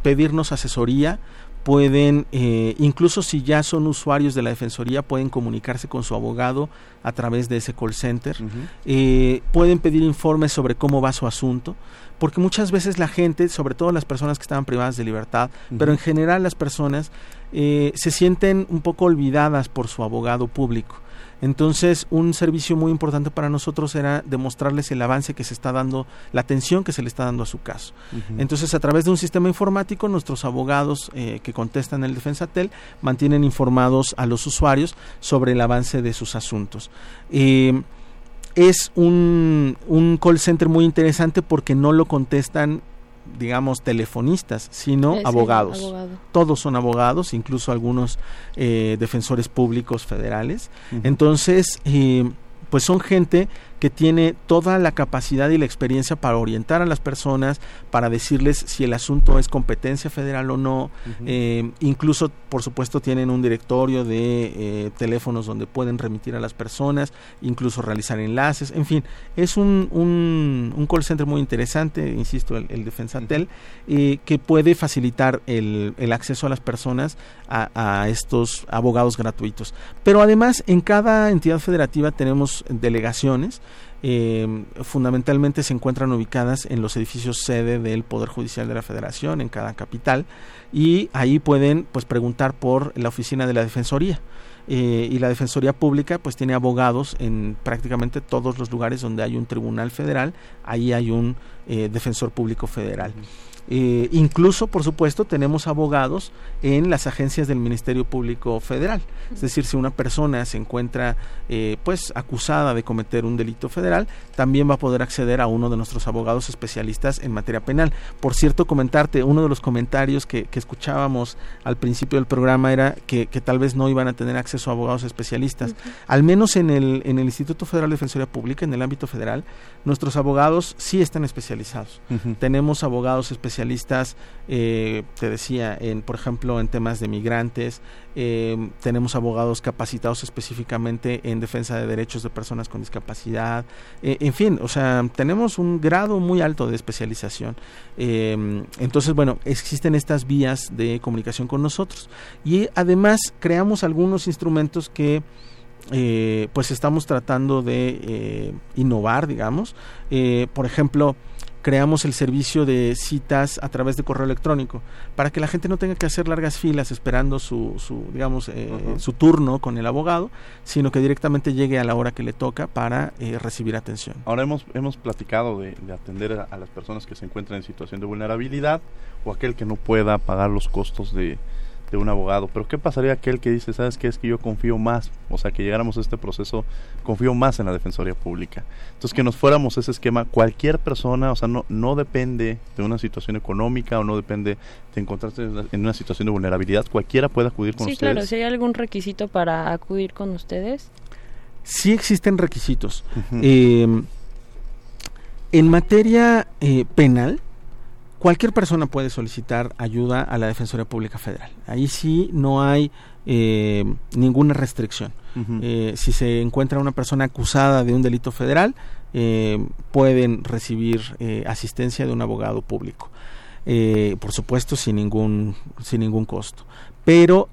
pedirnos asesoría, pueden, eh, incluso si ya son usuarios de la Defensoría, pueden comunicarse con su abogado a través de ese call center, eh, pueden pedir informes sobre cómo va su asunto, porque muchas veces la gente, sobre todo las personas que estaban privadas de libertad, pero en general las personas eh, se sienten un poco olvidadas por su abogado público. Entonces, un servicio muy importante para nosotros era demostrarles el avance que se está dando, la atención que se le está dando a su caso. Entonces, a través de un sistema informático, nuestros abogados eh, que contestan el Defensatel mantienen informados a los usuarios sobre el avance de sus asuntos. Eh, es un, un call center muy interesante porque no lo contestan digamos telefonistas sino Eh, sí, abogados. abogado. todos son abogados incluso algunos eh, defensores públicos federales. Entonces eh, pues son gente que tiene toda la capacidad y la experiencia para orientar a las personas, para decirles si el asunto es competencia federal o no. Eh, incluso, por supuesto, tienen un directorio de eh, teléfonos donde pueden remitir a las personas, incluso realizar enlaces. En fin, es un, un, call center muy interesante, insisto, el, el Defensatel, eh, que puede facilitar el, el, acceso a las personas a, a estos abogados gratuitos. Pero además, en cada entidad federativa tenemos delegaciones eh, fundamentalmente se encuentran ubicadas en los edificios sede del Poder Judicial de la Federación en cada capital y ahí pueden pues preguntar por la oficina de la Defensoría. Eh, y la Defensoría Pública pues tiene abogados en prácticamente todos los lugares donde hay un tribunal federal, ahí hay un eh, defensor público federal. Eh, incluso, por supuesto, tenemos abogados en las agencias del Ministerio Público Federal. Es decir, si una persona se encuentra eh, pues acusada de cometer un delito federal, también va a poder acceder a uno de nuestros abogados especialistas en materia penal. Por cierto, comentarte, uno de los comentarios que, escuchábamos al principio del programa era que, tal vez no iban a tener acceso a abogados especialistas. Al menos en el, en el Instituto Federal de Defensoría Pública, en el ámbito federal, nuestros abogados sí están especializados. Tenemos abogados especialistas especialistas, eh, te decía, en, por ejemplo, en temas de migrantes, eh, tenemos abogados capacitados específicamente en defensa de derechos de personas con discapacidad, eh, en fin, o sea, tenemos un grado muy alto de especialización. entonces, bueno, existen estas vías de comunicación con nosotros. Y además creamos algunos instrumentos que pues estamos tratando de innovar, digamos. por ejemplo, creamos el servicio de citas a través de correo electrónico para que la gente no tenga que hacer largas filas esperando su, su digamos eh, su turno con el abogado sino que directamente llegue a la hora que le toca para eh, recibir atención ahora hemos hemos platicado de, atender a, a, las personas que se encuentran en situación de vulnerabilidad o aquel que no pueda pagar los costos de de un abogado. Pero ¿qué pasaría aquel que dice, sabes qué es que yo confío más? O sea, que llegáramos a este proceso, confío más en la Defensoría Pública. Entonces, que nos fuéramos ese esquema, cualquier persona, o sea, no, no depende de una situación económica o no depende de encontrarse en una situación de vulnerabilidad, cualquiera puede acudir con ustedes. Sí, claro, si hay algún requisito para acudir con ustedes. Sí existen requisitos. Eh, en materia eh, penal, cualquier persona puede solicitar ayuda a la Defensoría Pública Federal. Ahí sí no hay eh, ninguna restricción. Eh, si se encuentra una persona acusada de un delito federal, eh, pueden recibir asistencia de un abogado público. por supuesto, sin ningún, sin ningún costo. Pero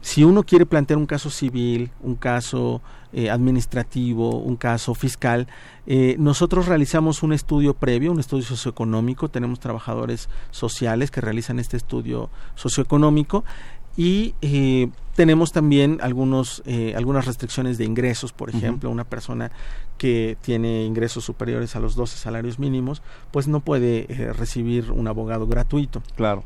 si uno quiere plantear un caso civil, un caso eh, administrativo, un caso fiscal, eh, nosotros realizamos un estudio previo, un estudio socioeconómico, tenemos trabajadores sociales que realizan este estudio socioeconómico y eh, tenemos también algunos, algunas restricciones de ingresos, por ejemplo, una persona que tiene ingresos superiores a los 12 salarios mínimos, pues no puede recibir un abogado gratuito. Claro.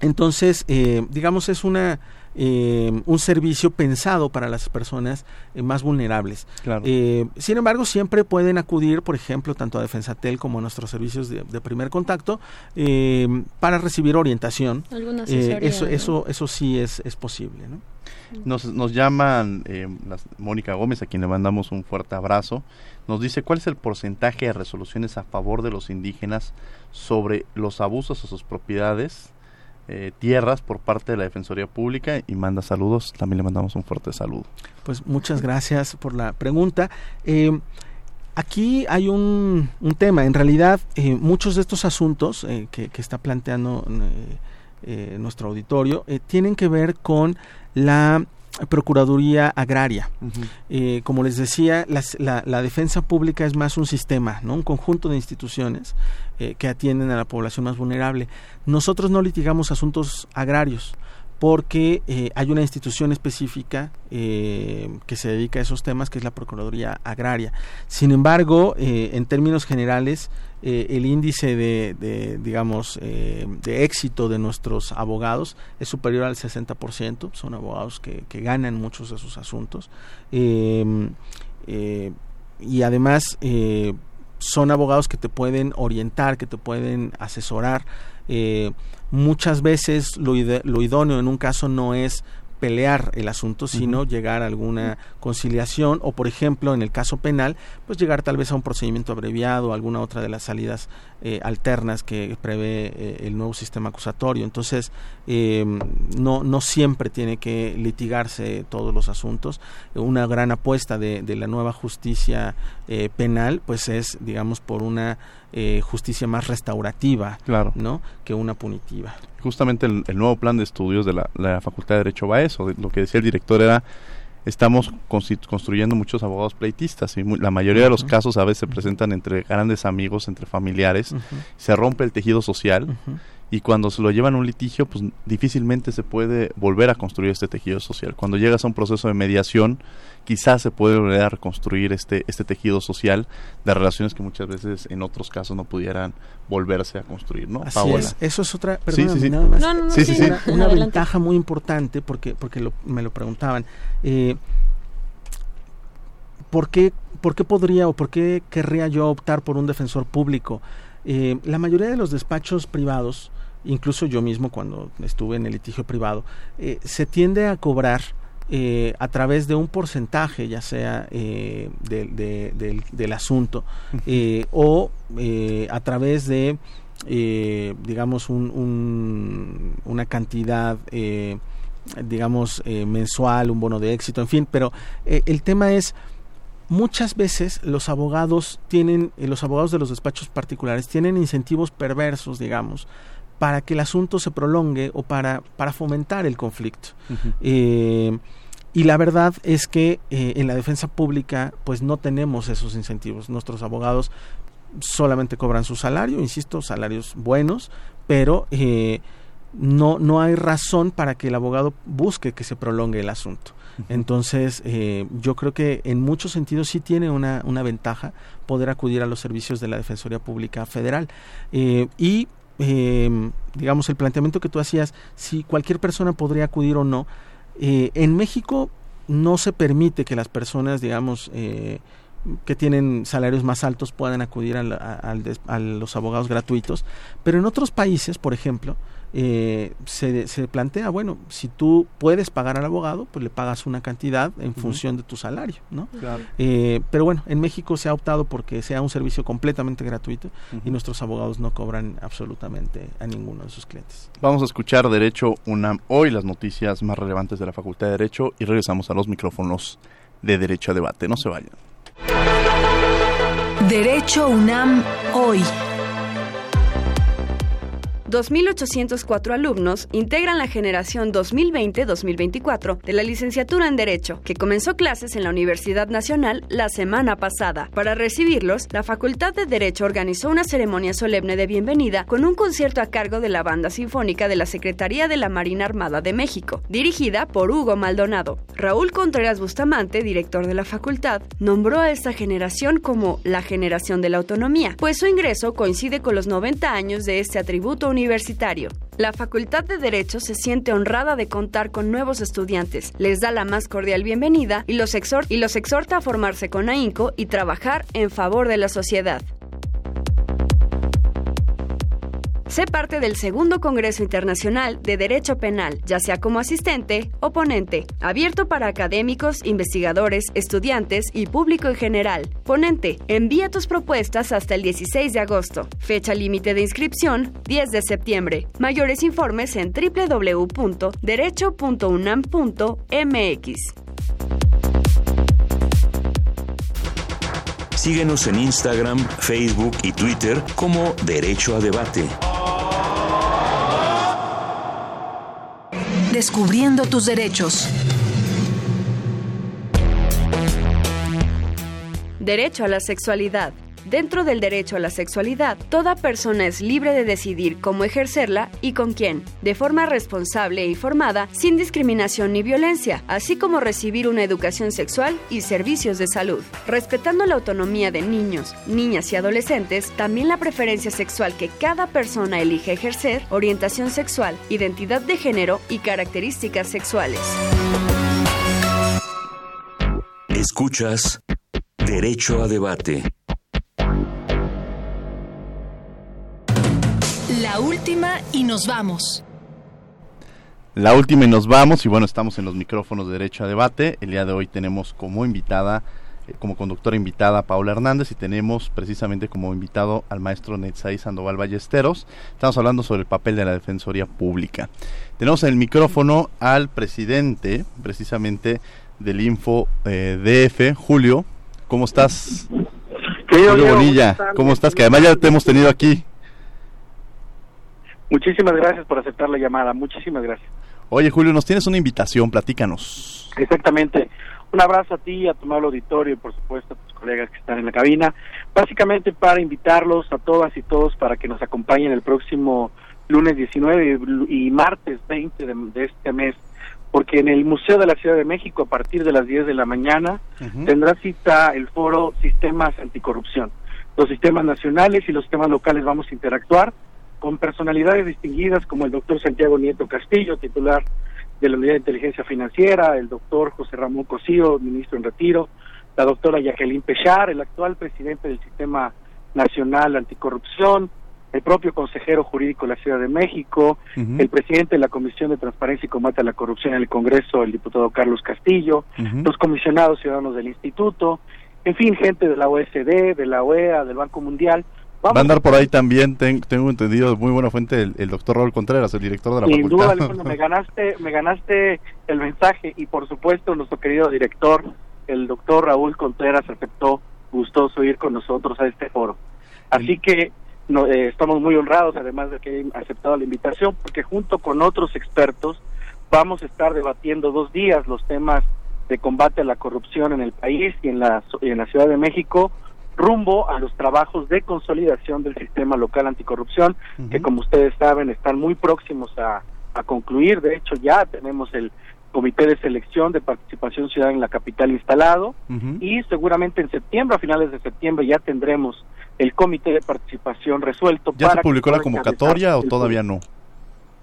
Entonces, digamos, es una eh, un servicio pensado para las personas eh, más vulnerables. Eh, sin embargo, siempre pueden acudir, por ejemplo, tanto a Defensatel como a nuestros servicios de, primer contacto para recibir orientación. eso, eso, eso sí es, es posible. Nos, nos llaman Mónica Gómez, a quien le mandamos un fuerte abrazo. Nos dice cuál es el porcentaje de resoluciones a favor de los indígenas sobre los abusos a sus propiedades eh, tierras por parte de la Defensoría Pública y manda saludos. También le mandamos un fuerte saludo. Pues muchas gracias por la pregunta. Eh, aquí hay un, tema. En realidad, eh, muchos de estos asuntos que, que, está planteando nuestro auditorio tienen que ver con la Procuraduría Agraria. Eh, como les decía, la, defensa pública es más un sistema, ¿no? un conjunto de instituciones eh, que atienden a la población más vulnerable. Nosotros no litigamos asuntos agrarios porque eh, hay una institución específica que se dedica a esos temas, que es la Procuraduría Agraria. Sin embargo, en términos generales, eh, el índice de, digamos, eh, de éxito de nuestros abogados es superior al 60%, son abogados que, ganan muchos de sus asuntos. Em, eh, y además son abogados que te pueden orientar, que te pueden asesorar. muchas veces lo, lo idóneo en un caso no es pelear el asunto, sino llegar a alguna conciliación o, por ejemplo, en el caso penal, pues llegar tal vez a un procedimiento abreviado, alguna otra de las salidas eh, alternas que prevé eh, el nuevo sistema acusatorio. Entonces, eh, no, no siempre tiene que litigarse todos los asuntos. Una gran apuesta de, de la nueva justicia penal, pues es, digamos, por una justicia más restaurativa, claro. ¿no? Que una punitiva justamente el, nuevo plan de estudios de la, Facultad de Derecho va a eso. Lo que decía el director era, estamos construyendo muchos abogados pleitistas y la mayoría de los casos a veces se presentan entre grandes amigos, entre familiares, se rompe el tejido social y cuando se lo llevan a un litigio, pues difícilmente se puede volver a construir este tejido social. Cuando llegas a un proceso de mediación, quizás se puede volver a reconstruir este, este tejido social de relaciones que muchas veces en otros casos no pudieran volverse a construir, ¿no? Así es. Eso es otra, sí, una, ventaja muy importante porque, porque me lo preguntaban. Eh, ¿por, qué, ¿Por qué podría o por qué querría yo optar por un defensor público? Eh, la mayoría de los despachos privados incluso yo mismo cuando estuve en el litigio privado, eh, se tiende a cobrar eh, a través de un porcentaje, ya sea eh, del, asunto, o a través de, digamos, un, una cantidad, digamos, mensual, un bono de éxito, en fin, pero el tema es muchas veces los abogados tienen, los abogados de los despachos particulares tienen incentivos perversos, digamos, para que el asunto se prolongue o para, para fomentar el conflicto. Eh, y la verdad es que eh, en la defensa pública pues no tenemos esos incentivos. Nuestros abogados solamente cobran su salario, insisto, salarios buenos, pero eh, no, no hay razón para que el abogado busque que se prolongue el asunto. Entonces, yo creo que en muchos sentidos sí tiene una, una, ventaja poder acudir a los servicios de la Defensoría Pública Federal. y eh, digamos, el planteamiento que tú hacías, si cualquier persona podría acudir o no, eh, en México no se permite que las personas, digamos, eh, que tienen salarios más altos puedan acudir a, los abogados gratuitos, pero en otros países, por ejemplo, eh, se, se, plantea, bueno, si tú puedes pagar al abogado, pues le pagas una cantidad en función de tu salario, ¿no? Eh, pero bueno, en México se ha optado porque sea un servicio completamente gratuito y nuestros abogados no cobran absolutamente a ninguno de sus clientes. Vamos a escuchar Derecho UNAM hoy, las noticias más relevantes de la Facultad de Derecho y regresamos a los micrófonos de Derecho a Debate. No se vayan. Derecho UNAM hoy. 2.804 alumnos integran la generación 2020-2024 de la licenciatura en Derecho, que comenzó clases en la Universidad Nacional la semana pasada. Para recibirlos, la Facultad de Derecho organizó una ceremonia solemne de bienvenida con un concierto a cargo de la Banda Sinfónica de la Secretaría de la Marina Armada de México, dirigida por Hugo Maldonado. Raúl Contreras Bustamante, director de la facultad, nombró a esta generación como la generación de la autonomía, pues su ingreso coincide con los 90 años de este atributo universitario universitario. La Facultad de Derecho se siente honrada de contar con nuevos estudiantes, les da la más cordial bienvenida y los, exhorta, y los exhorta a formarse con ahínco y trabajar en favor de la sociedad. Sé parte del segundo Congreso Internacional de Derecho Penal, ya sea como asistente o ponente, abierto para académicos, investigadores, estudiantes y público en general. Ponente, envía tus propuestas hasta el 16 de agosto. Fecha límite de inscripción, 10 de septiembre. Mayores informes en www.derecho.unam.mx. Síguenos en Instagram, Facebook y Twitter como Derecho a Debate. Descubriendo tus derechos. Derecho a la sexualidad. Dentro del derecho a la sexualidad, toda persona es libre de decidir cómo ejercerla y con quién, de forma responsable e informada, sin discriminación ni violencia, así como recibir una educación sexual y servicios de salud. Respetando la autonomía de niños, niñas y adolescentes, también la preferencia sexual que cada persona elige ejercer, orientación sexual, identidad de género y características sexuales. Escuchas Derecho a Debate. La última y nos vamos. La última y nos vamos y bueno, estamos en los micrófonos de Derecho a Debate. El día de hoy tenemos como invitada, eh, como conductora invitada a Paula Hernández y tenemos precisamente como invitado al maestro Netzai Sandoval Ballesteros. Estamos hablando sobre el papel de la Defensoría Pública. Tenemos en el micrófono al presidente precisamente del Info eh, DF, Julio. ¿Cómo estás? Julio Bonilla, ¿cómo estás? Que además ya te hemos tenido aquí. Muchísimas gracias por aceptar la llamada, muchísimas gracias. Oye Julio, nos tienes una invitación, platícanos. Exactamente. Un abrazo a ti, a tu amable auditorio y por supuesto a tus colegas que están en la cabina. Básicamente para invitarlos a todas y todos para que nos acompañen el próximo lunes 19 y martes 20 de, este mes, porque en el Museo de la Ciudad de México a partir de las 10 de la mañana tendrá cita el foro Sistemas Anticorrupción. Los sistemas nacionales y los sistemas locales vamos a interactuar con personalidades distinguidas como el doctor Santiago Nieto Castillo, titular de la Unidad de Inteligencia Financiera, el doctor José Ramón Cosío, ministro en retiro, la doctora Jacqueline Pechar, el actual presidente del Sistema Nacional Anticorrupción, el propio consejero jurídico de la Ciudad de México, el presidente de la Comisión de Transparencia y Combate a la Corrupción en el Congreso, el diputado Carlos Castillo, los comisionados ciudadanos del Instituto, en fin, gente de la OSD, de la OEA, del Banco Mundial, Va a andar por ahí también, tengo entendido, muy buena fuente, el, doctor Raúl Contreras, el director de la Sin facultad. Sin duda, me ganaste, me ganaste el mensaje y por supuesto nuestro querido director, el doctor Raúl Contreras, aceptó gustoso ir con nosotros a este foro. Así que no, eh, estamos muy honrados, además de que hayan aceptado la invitación, porque junto con otros expertos vamos a estar debatiendo dos días los temas de combate a la corrupción en el país y en la, y en la Ciudad de México, rumbo a los trabajos de consolidación del sistema local anticorrupción, que como ustedes saben están muy próximos a, concluir. De hecho, ya tenemos el comité de selección de participación ciudadana en la capital instalado y seguramente en septiembre, a finales de septiembre, ya tendremos el comité de participación resuelto. ¿Ya se publicó la convocatoria o todavía no?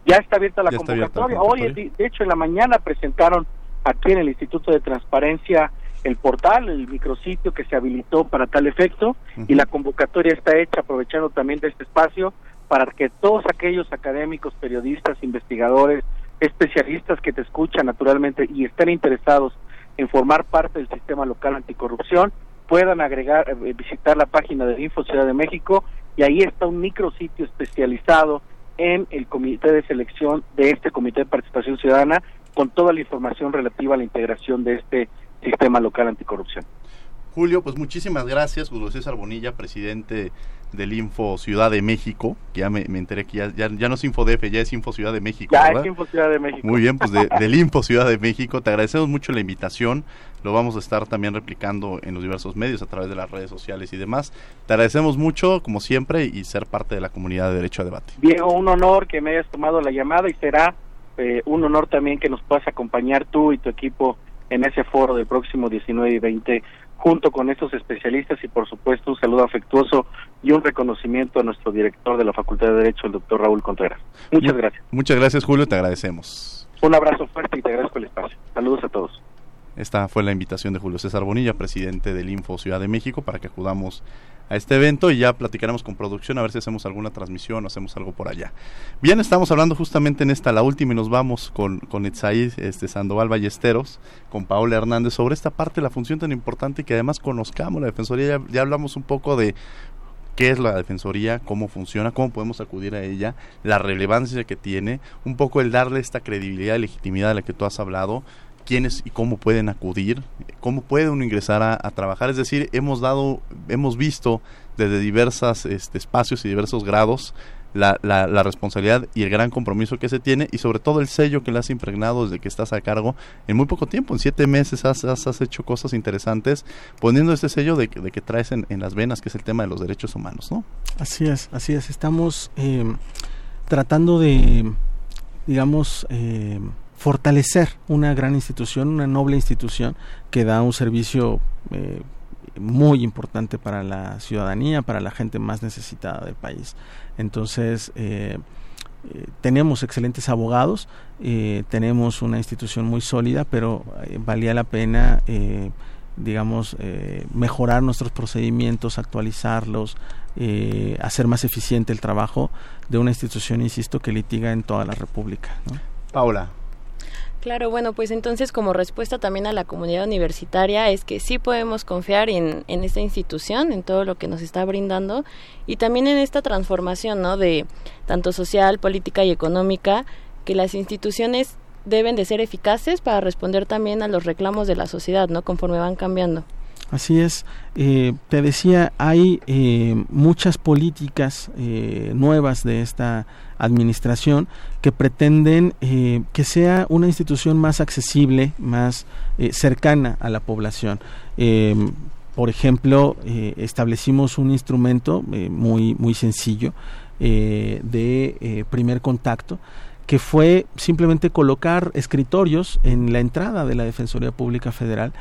Ya está abierta la, convocatoria. Hoy, de hecho, en la mañana presentaron aquí en el Instituto de Transparencia el portal, el micrositio que se habilitó para tal efecto y la convocatoria está hecha aprovechando también de este espacio para que todos aquellos académicos, periodistas, investigadores, especialistas que te escuchan naturalmente y estén interesados en formar parte del sistema local anticorrupción puedan agregar, eh, visitar la página de Info Ciudad de México y ahí está un micrositio especializado en el comité de selección de este comité de participación ciudadana con toda la información relativa a la integración de este sistema local anticorrupción. Julio, pues muchísimas gracias, Julio César Bonilla, presidente del Info Ciudad de México, que ya me, enteré que ya, ya, no es InfoDF, ya es Info Ciudad de México. Ya es Info Ciudad de México. Muy bien, pues del Info Ciudad de México, te agradecemos mucho la invitación, lo vamos a estar también replicando en los diversos medios a través de las redes sociales y demás. Te agradecemos mucho, como siempre, y ser parte de la comunidad de Derecho a Debate. Diego, un honor que me hayas tomado la llamada y será eh, un honor también que nos puedas acompañar tú y tu equipo en ese foro del próximo 19 y 20 junto con estos especialistas y por supuesto un saludo afectuoso y un reconocimiento a nuestro director de la Facultad de Derecho, el doctor Raúl Contreras. Muchas gracias. Muchas gracias Julio, te agradecemos. Un abrazo fuerte y te agradezco el espacio. Saludos a todos. Esta fue la invitación de Julio César Bonilla, presidente del Info Ciudad de México, para que acudamos a este evento y ya platicaremos con producción a ver si hacemos alguna transmisión o hacemos algo por allá. Bien, estamos hablando justamente en esta, la última, y nos vamos con, con este, Sandoval Ballesteros, con Paola Hernández, sobre esta parte la función tan importante que además conozcamos la Defensoría. Ya, ya hablamos un poco de qué es la Defensoría, cómo funciona, cómo podemos acudir a ella, la relevancia que tiene, un poco el darle esta credibilidad y legitimidad de la que tú has hablado, quiénes y cómo pueden acudir, cómo puede uno ingresar a, trabajar. Es decir, hemos dado, hemos visto desde diversos este, espacios y diversos grados la, la, responsabilidad y el gran compromiso que se tiene y sobre todo el sello que le has impregnado desde que estás a cargo en muy poco tiempo, en siete meses has, hecho cosas interesantes poniendo este sello de, de que traes en, las venas, que es el tema de los derechos humanos, ¿no? Así es, así es, estamos eh, tratando de, digamos, eh, fortalecer una gran institución, una noble institución que da un servicio eh, muy importante para la ciudadanía, para la gente más necesitada del país. Entonces, eh, eh, tenemos excelentes abogados, tenemos una institución muy sólida, pero valía la pena, digamos, mejorar nuestros procedimientos, actualizarlos, hacer más eficiente el trabajo de una institución, insisto, que litiga en toda la República. Paula. Claro, bueno, pues entonces como respuesta también a la comunidad universitaria es que sí podemos confiar en, en esta institución, en todo lo que nos está brindando y también en esta transformación, ¿no? De tanto social, política y económica, que las instituciones deben de ser eficaces para responder también a los reclamos de la sociedad, ¿no? Conforme van cambiando. Así es. Eh, te decía, hay eh, muchas políticas eh, nuevas de esta administración que pretenden que sea una institución más accesible, más cercana a la población. por ejemplo, establecimos un instrumento muy, muy sencillo de primer contacto que fue simplemente colocar escritorios en la entrada de la Defensoría Pública Federal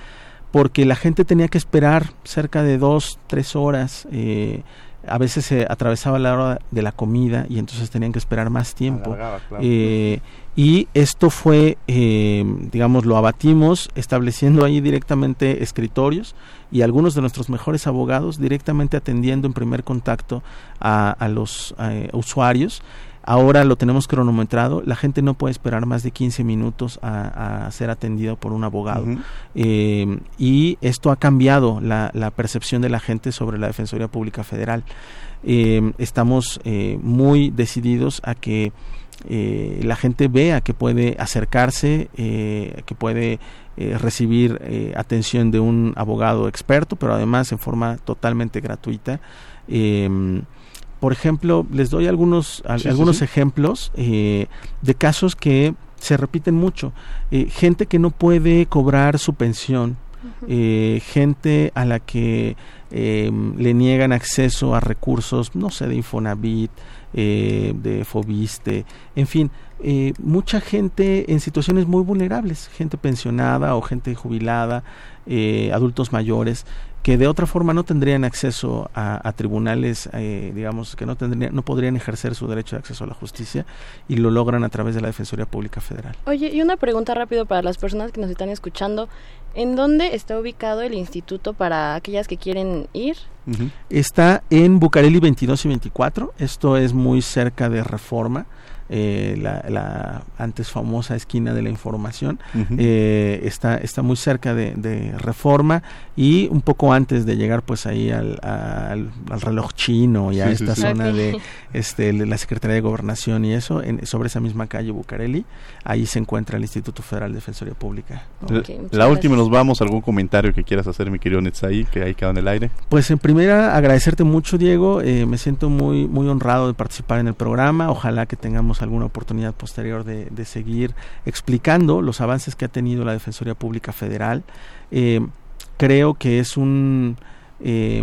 porque la gente tenía que esperar cerca de dos, tres horas. Eh, a veces se atravesaba la hora de la comida y entonces tenían que esperar más tiempo. Eh, y esto fue, eh, digamos, lo abatimos estableciendo ahí directamente escritorios y algunos de nuestros mejores abogados directamente atendiendo en primer contacto a, a los usuarios Ahora lo tenemos cronometrado, la gente no puede esperar más de 15 minutos a, ser atendido por un abogado. Eh, y esto ha cambiado la, percepción de la gente sobre la Defensoría Pública Federal. Eh, estamos eh, muy decididos a que la gente vea que puede acercarse, que puede recibir atención de un abogado experto, pero además en forma totalmente gratuita por ejemplo, les doy algunos, algunos ejemplos eh, de casos que se repiten mucho. Eh, gente que no puede cobrar su pensión, eh, gente a la que le niegan acceso a recursos, no sé, de Infonavit, de Fobiste, en fin, mucha gente en situaciones muy vulnerables, gente pensionada o gente jubilada, adultos mayores, que de otra forma no tendrían acceso a, tribunales, eh, digamos, que no, tendrían, no podrían ejercer su derecho de acceso a la justicia y lo logran a través de la Defensoría Pública Federal. Oye, y una pregunta rápido para las personas que nos están escuchando. ¿En dónde está ubicado el instituto para aquellas que quieren ir? Está en Bucareli 22 y 24. Esto es muy cerca de Reforma eh, la, antes famosa esquina de la información, eh, está, está muy cerca de, Reforma y un poco antes de llegar pues ahí al, al, reloj chino y a esta zona de este, la Secretaría de Gobernación y eso, en, sobre esa misma calle Bucareli, ahí se encuentra el Instituto Federal de Defensoría Pública. la última nos vamos, algún comentario que quieras hacer mi querido Netzaí, que ahí queda en el aire. Pues en primera agradecerte mucho Diego, eh, me siento muy, muy honrado de participar en el programa, ojalá que tengamos alguna oportunidad posterior de, seguir explicando los avances que ha tenido la Defensoría Pública Federal. Eh, creo que es eh,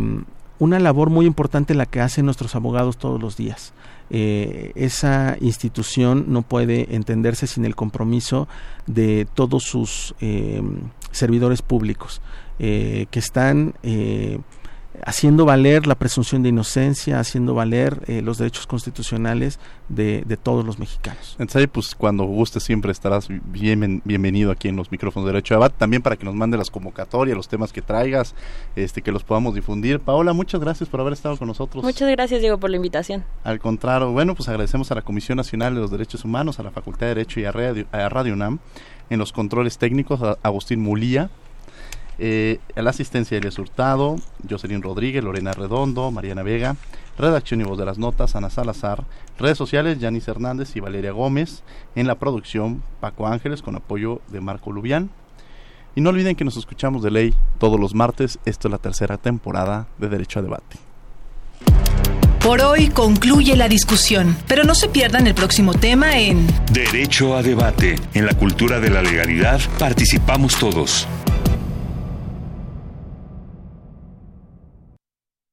una labor muy importante la que hacen nuestros abogados todos los días. Eh, esa institución no puede entenderse sin el compromiso de todos sus servidores públicos que están haciendo valer la presunción de inocencia, haciendo valer eh, los derechos constitucionales de, todos los mexicanos. Entonces, pues cuando guste siempre estarás bien, bienvenido aquí en los micrófonos de Derecho de Abad, también para que nos mande las convocatorias, los temas que traigas, este que los podamos difundir. Paola, muchas gracias por haber estado con nosotros. Muchas gracias, Diego, por la invitación. Al contrario, bueno, pues agradecemos a la Comisión Nacional de los Derechos Humanos, a la Facultad de Derecho y a Radio, a Radio UNAM, en los controles técnicos, a Agustín Mulía, eh, la asistencia de Elias Hurtado, Jocelyn Rodríguez, Lorena Redondo, Mariana Vega, redacción y voz de las notas, Ana Salazar, redes sociales, Yanis Hernández y Valeria Gómez, en la producción, Paco Ángeles, con apoyo de Marco Lubián. Y no olviden que nos escuchamos de ley todos los martes, esto es la tercera temporada de Derecho a Debate. Por hoy concluye la discusión, pero no se pierdan el próximo tema en Derecho a Debate. En la cultura de la legalidad participamos todos.